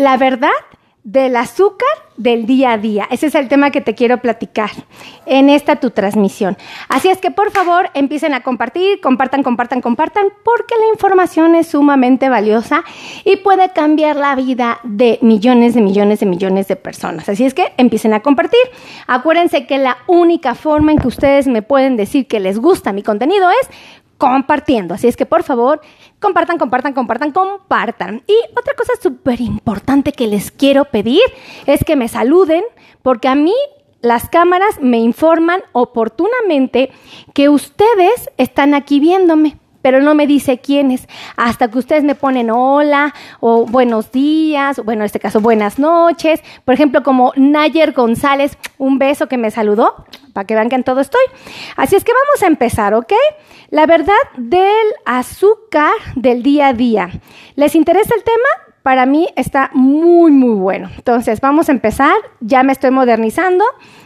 la verdad del azúcar del día a día. Ese es el tema que te quiero platicar en esta tu transmisión. Así es que por favor empiecen a compartir, compartan, compartan, compartan, porque la información es sumamente valiosa y puede cambiar la vida de millones de millones de millones de personas. Así es que empiecen a compartir. Acuérdense que la única forma en que ustedes me pueden decir que les gusta mi contenido es compartiendo. Así es que por favor, compartan, compartan, compartan, compartan. Y otra cosa súper importante que les quiero pedir es que me saluden, porque a mí las cámaras me informan oportunamente que ustedes están aquí viéndome pero no me dice quiénes. Hasta que ustedes me ponen hola o buenos días, bueno, en este caso buenas noches. Por ejemplo, como Nayer González, un beso que me saludó, para que vean que en todo estoy. Así es que vamos a empezar, ¿ok? La verdad del azúcar del día a día. ¿Les interesa el tema? Para mí está muy, muy bueno. Entonces, vamos a empezar. Ya me estoy modernizando.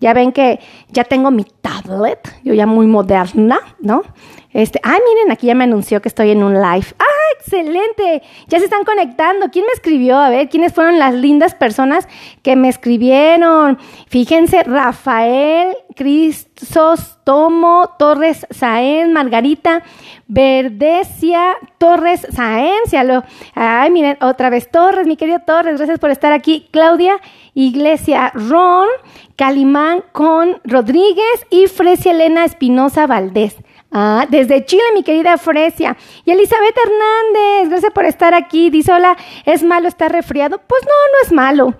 Ya ven que ya tengo mi tablet, yo ya muy moderna, ¿no? Este, ay, miren, aquí ya me anunció que estoy en un live. ¡Ah, excelente! Ya se están conectando. ¿Quién me escribió? A ver, ¿quiénes fueron las lindas personas que me escribieron? Fíjense, Rafael, Cristos, Tomo, Torres Saén, Margarita, Verdecia, Torres Saén, ay, miren, otra vez Torres, mi querido Torres, gracias por estar aquí. Claudia, Iglesia, Ron, Calimán con Rodríguez y Fresia Elena Espinosa Valdés. Ah, desde Chile, mi querida Fresia. Y Elizabeth Hernández, gracias por estar aquí. Dice, hola, ¿es malo estar resfriado? Pues no, no es malo.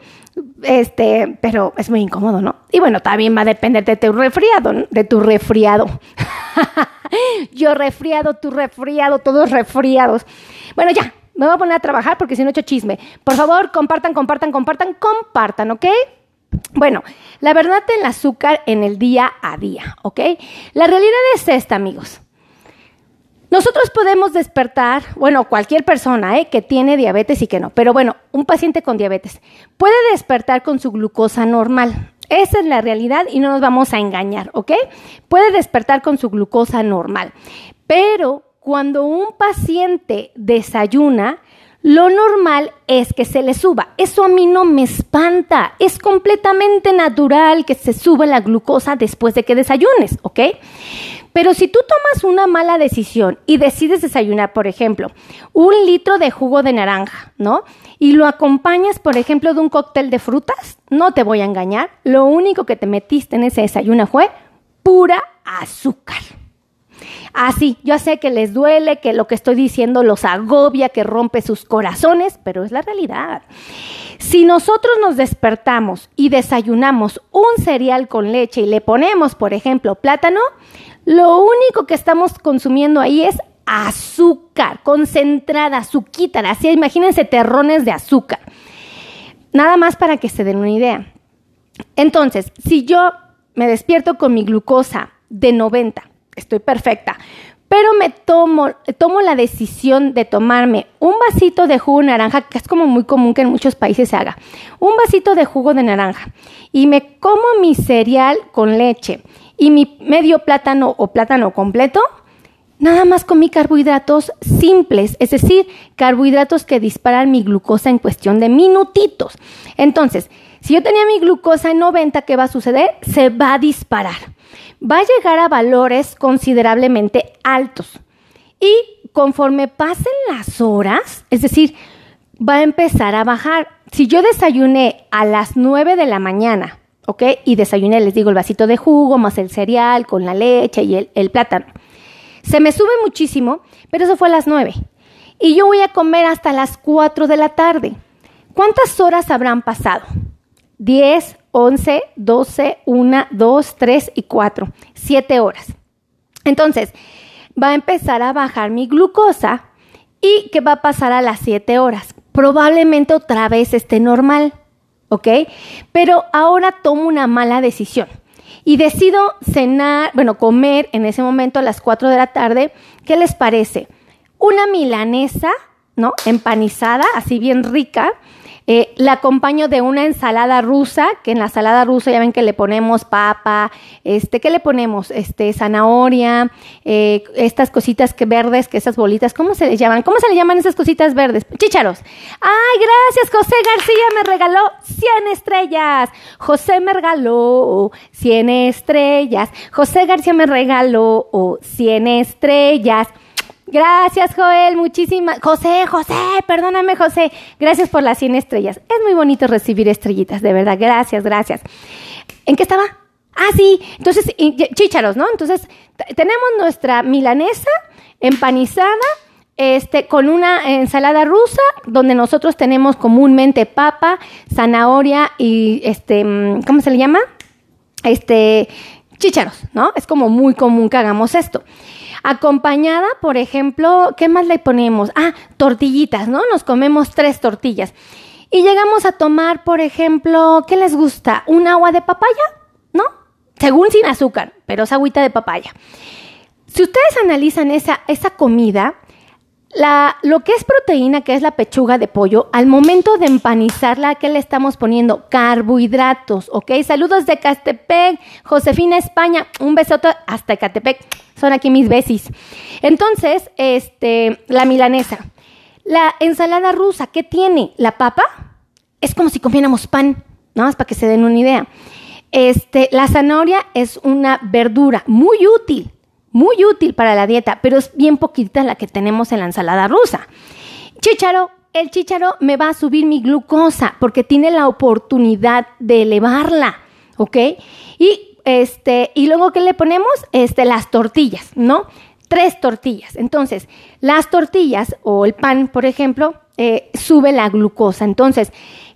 Este, pero es muy incómodo, ¿no? Y bueno, también va a depender de tu resfriado, de tu resfriado. Yo resfriado, tú resfriado, todos resfriados. Bueno, ya, me voy a poner a trabajar porque si no he hecho chisme. Por favor, compartan, compartan, compartan, compartan, ¿ok? Bueno, la verdad del azúcar en el día a día, ¿ok? La realidad es esta, amigos. Nosotros podemos despertar, bueno, cualquier persona ¿eh? que tiene diabetes y que no, pero bueno, un paciente con diabetes puede despertar con su glucosa normal. Esa es la realidad y no nos vamos a engañar, ¿ok? Puede despertar con su glucosa normal, pero cuando un paciente desayuna, lo normal es que se le suba. Eso a mí no me espanta. Es completamente natural que se suba la glucosa después de que desayunes, ¿ok? Pero si tú tomas una mala decisión y decides desayunar, por ejemplo, un litro de jugo de naranja, ¿no? Y lo acompañas, por ejemplo, de un cóctel de frutas, no te voy a engañar, lo único que te metiste en ese desayuno fue pura azúcar. Así, yo sé que les duele, que lo que estoy diciendo los agobia, que rompe sus corazones, pero es la realidad. Si nosotros nos despertamos y desayunamos un cereal con leche y le ponemos, por ejemplo, plátano, lo único que estamos consumiendo ahí es azúcar, concentrada, azuquita, así imagínense terrones de azúcar. Nada más para que se den una idea. Entonces, si yo me despierto con mi glucosa de 90, estoy perfecta. Pero me tomo, tomo la decisión de tomarme un vasito de jugo de naranja, que es como muy común que en muchos países se haga. Un vasito de jugo de naranja. Y me como mi cereal con leche y mi medio plátano o plátano completo. Nada más comí carbohidratos simples, es decir, carbohidratos que disparan mi glucosa en cuestión de minutitos. Entonces, si yo tenía mi glucosa en 90, ¿qué va a suceder? Se va a disparar va a llegar a valores considerablemente altos. Y conforme pasen las horas, es decir, va a empezar a bajar. Si yo desayuné a las 9 de la mañana, ¿ok? Y desayuné, les digo, el vasito de jugo, más el cereal, con la leche y el, plátano. Se me sube muchísimo, pero eso fue a las 9. Y yo voy a comer hasta las 4 de la tarde. ¿Cuántas horas habrán pasado? 10, 11, 12, 1, 2, 3 y 4. 7 horas. Entonces, va a empezar a bajar mi glucosa y ¿qué va a pasar a las 7 horas? Probablemente otra vez esté normal, ¿ok? Pero ahora tomo una mala decisión y decido cenar, bueno, comer en ese momento a las 4 de la tarde. ¿Qué les parece? Una milanesa, ¿no? Empanizada, así bien rica, Eh, la acompaño de una ensalada rusa, que en la ensalada rusa ya ven que le ponemos papa, este, ¿qué le ponemos? Este, zanahoria, eh, estas cositas que verdes, que esas bolitas, ¿cómo se les llaman? ¿Cómo se le llaman esas cositas verdes? Chícharos. Ay, gracias, José García me regaló 100 estrellas. José me regaló 100 estrellas. José García me regaló 100 estrellas. Gracias, Joel, muchísimas. José, José, perdóname, José. Gracias por las 100 estrellas. Es muy bonito recibir estrellitas, de verdad. Gracias, gracias. ¿En qué estaba? Ah, sí. Entonces, chícharos, ¿no? Entonces, tenemos nuestra milanesa empanizada, este, con una ensalada rusa, donde nosotros tenemos comúnmente papa, zanahoria y, este, ¿cómo se le llama? Este, chícharos, ¿no? Es como muy común que hagamos esto. Acompañada, por ejemplo, ¿qué más le ponemos? Ah, tortillitas, ¿no? Nos comemos tres tortillas. Y llegamos a tomar, por ejemplo, ¿qué les gusta? ¿Un agua de papaya? ¿No? Según sin azúcar, pero es agüita de papaya. Si ustedes analizan esa, esa comida, la, lo que es proteína, que es la pechuga de pollo, al momento de empanizarla, ¿qué le estamos poniendo? Carbohidratos, ¿ok? Saludos de Catepec, Josefina España, un besote hasta Catepec, son aquí mis besis. Entonces, este, la milanesa. La ensalada rusa, ¿qué tiene? La papa es como si comiéramos pan, nada más para que se den una idea. Este, la zanahoria es una verdura muy útil muy útil para la dieta, pero es bien poquita la que tenemos en la ensalada rusa. Chícharo, el chícharo me va a subir mi glucosa porque tiene la oportunidad de elevarla, ¿ok? Y este, y luego ¿qué le ponemos? Este, las tortillas, ¿no? Tres tortillas. Entonces, las tortillas o el pan, por ejemplo, eh, sube la glucosa. Entonces,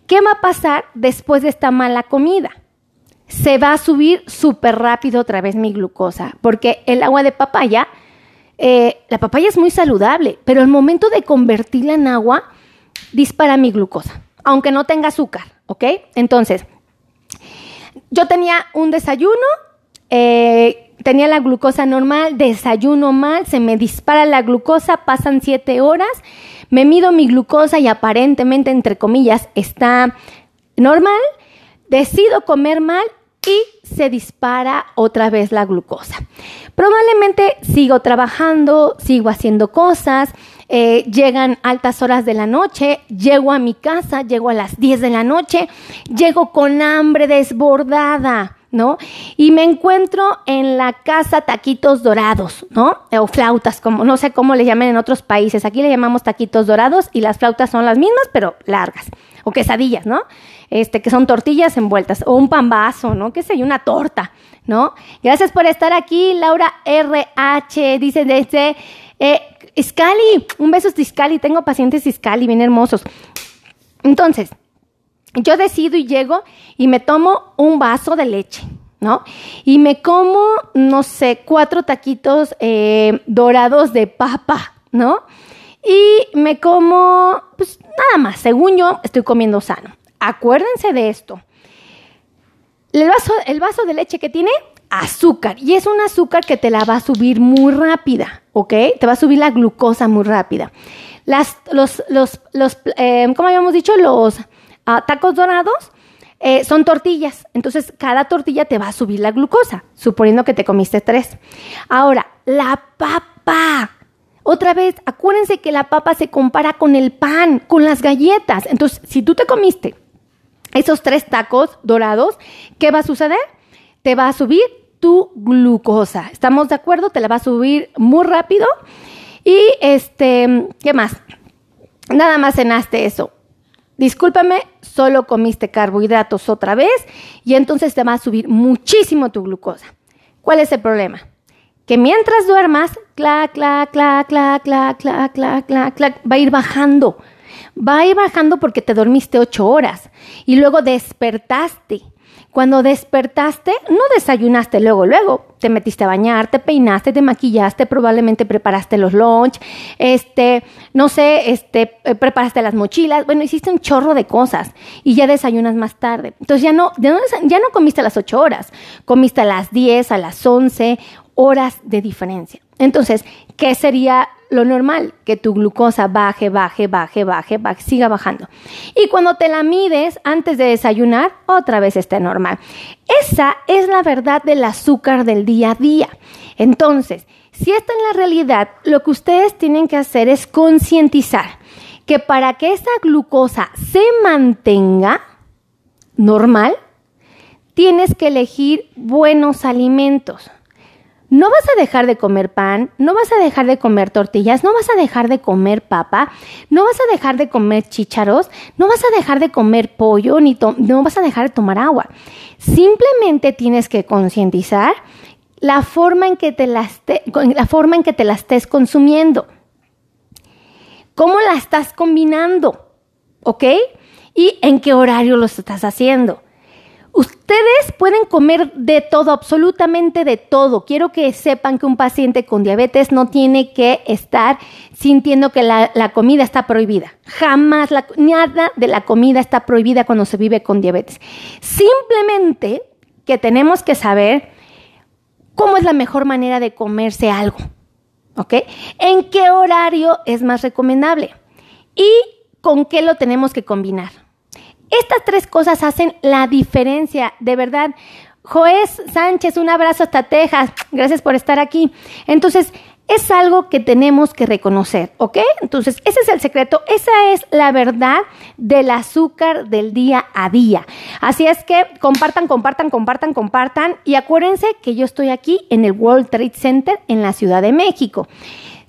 ¿qué va a pasar después de esta mala comida? Se va a subir súper rápido otra vez mi glucosa, porque el agua de papaya, eh, la papaya es muy saludable, pero el momento de convertirla en agua dispara mi glucosa, aunque no tenga azúcar, ¿ok? Entonces, yo tenía un desayuno, eh, tenía la glucosa normal, desayuno mal, se me dispara la glucosa, pasan siete horas, me mido mi glucosa y aparentemente, entre comillas, está normal, decido comer mal y se dispara otra vez la glucosa. Probablemente sigo trabajando, sigo haciendo cosas, eh, llegan altas horas de la noche, llego a mi casa, llego a las 10 de la noche, llego con hambre desbordada. ¿no? Y me encuentro en la casa taquitos dorados, ¿no? O flautas, como no sé cómo le llaman en otros países. Aquí le llamamos taquitos dorados y las flautas son las mismas, pero largas. Quesadillas, ¿no? este, que son tortillas envueltas, o un pambazo, ¿no? ¿Qué sé yo? Una torta, ¿no? Gracias por estar aquí, Laura RH, dice desde eh, Scali, un beso Scali, tengo pacientes Scali, bien hermosos. Entonces, yo decido y llego y me tomo un vaso de leche, ¿no? Y me como, no sé, cuatro taquitos eh, dorados de papa, ¿no? Y me como, pues nada más, según yo, estoy comiendo sano. Acuérdense de esto. El vaso, el vaso de leche que tiene azúcar y es un azúcar que te la va a subir muy rápida, ¿ok? Te va a subir la glucosa muy rápida. Las, los, los, los eh, ¿cómo habíamos dicho? Los ah, tacos dorados eh, son tortillas. Entonces, cada tortilla te va a subir la glucosa, suponiendo que te comiste tres. Ahora, la papa. Otra vez, acuérdense que la papa se compara con el pan, con las galletas. Entonces, si tú te comiste esos tres tacos dorados, ¿qué va a suceder? Te va a subir tu glucosa. ¿Estamos de acuerdo? Te la va a subir muy rápido. Y este, ¿qué más? Nada más cenaste eso. Discúlpame, solo comiste carbohidratos otra vez y entonces te va a subir muchísimo tu glucosa. ¿Cuál es el problema? Que mientras duermas, clac, clac, clac, clac, clac, clac, clac, clac, clac, va a ir bajando va a ir bajando porque te dormiste ocho horas y luego despertaste. Cuando despertaste, no desayunaste luego, luego te metiste a bañar, te peinaste, te maquillaste, probablemente preparaste los lunch, este, no sé, este, eh, preparaste las mochilas, bueno, hiciste un chorro de cosas y ya desayunas más tarde. Entonces ya no, ya no, ya no comiste a las ocho horas, comiste a las diez, a las once horas de diferencia. Entonces, ¿qué sería lo normal? Que tu glucosa baje, baje, baje, baje, baje, siga bajando. Y cuando te la mides antes de desayunar, otra vez esté normal. Esa es la verdad del azúcar del día a día. Entonces, si esta es la realidad, lo que ustedes tienen que hacer es concientizar que para que esa glucosa se mantenga normal, tienes que elegir buenos alimentos. No vas a dejar de comer pan, no vas a dejar de comer tortillas, no vas a dejar de comer papa, no vas a dejar de comer chícharos, no vas a dejar de comer pollo, ni no vas a dejar de tomar agua. Simplemente tienes que concientizar la forma en que te la forma en que te estés consumiendo. ¿Cómo la estás combinando? ¿Ok? ¿Y en qué horario lo estás haciendo? Ustedes pueden comer de todo, absolutamente de todo. Quiero que sepan que un paciente con diabetes no tiene que estar sintiendo que la, comida está prohibida. Jamás nada de la comida está prohibida cuando se vive con diabetes. Simplemente que tenemos que saber cómo es la mejor manera de comerse algo. ¿Ok? ¿En qué horario es más recomendable? ¿Y con qué lo tenemos que combinar? Estas tres cosas hacen la diferencia, de verdad. Joés Sánchez, un abrazo hasta Texas. Gracias por estar aquí. Entonces, es algo que tenemos que reconocer, ¿ok? Entonces, ese es el secreto, esa es la verdad del azúcar del día a día. Así es que compartan, compartan, compartan, compartan y acuérdense que yo estoy aquí en el World Trade Center en la Ciudad de México.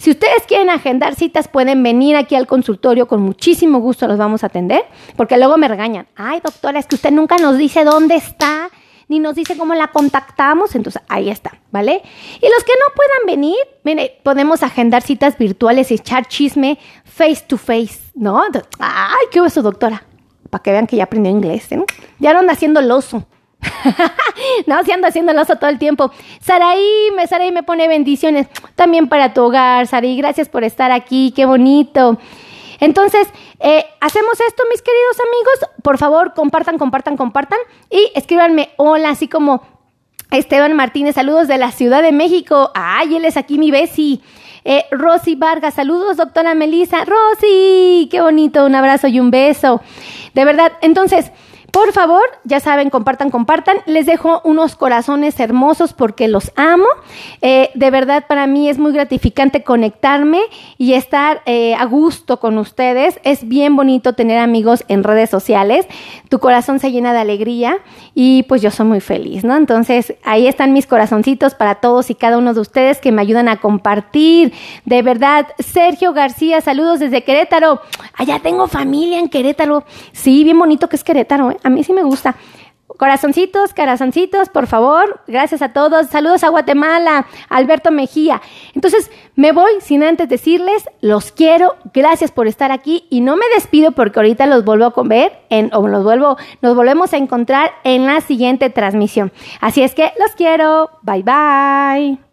Si ustedes quieren agendar citas, pueden venir aquí al consultorio, con muchísimo gusto los vamos a atender, porque luego me regañan. Ay, doctora, es que usted nunca nos dice dónde está, ni nos dice cómo la contactamos, entonces ahí está, ¿vale? Y los que no puedan venir, mire, podemos agendar citas virtuales y echar chisme face to face, ¿no? Ay, qué eso, doctora, para que vean que ya aprendió inglés, ¿eh? Ya no anda haciendo el oso. no, si ando haciendo el oso todo el tiempo. Saraí, me, Saraí me pone bendiciones también para tu hogar, Saraí. Gracias por estar aquí, qué bonito. Entonces, eh, hacemos esto, mis queridos amigos. Por favor, compartan, compartan, compartan. Y escríbanme hola, así como Esteban Martínez, saludos de la Ciudad de México. Ay, él es aquí mi besi. Eh, Rosy Vargas, saludos, doctora Melissa. Rosy, qué bonito, un abrazo y un beso. De verdad, entonces, por favor, ya saben, compartan, compartan. Les dejo unos corazones hermosos porque los amo. Eh, de verdad, para mí es muy gratificante conectarme y estar eh, a gusto con ustedes. Es bien bonito tener amigos en redes sociales. Tu corazón se llena de alegría y pues yo soy muy feliz, ¿no? Entonces, ahí están mis corazoncitos para todos y cada uno de ustedes que me ayudan a compartir. De verdad, Sergio García, saludos desde Querétaro. Allá tengo familia en Querétaro. Sí, bien bonito que es Querétaro, ¿eh? A mí sí me gusta. Corazoncitos, corazoncitos, por favor. Gracias a todos. Saludos a Guatemala, Alberto Mejía. Entonces, me voy sin antes decirles, los quiero. Gracias por estar aquí y no me despido porque ahorita los vuelvo a ver en, o los vuelvo, nos volvemos a encontrar en la siguiente transmisión. Así es que los quiero. Bye bye.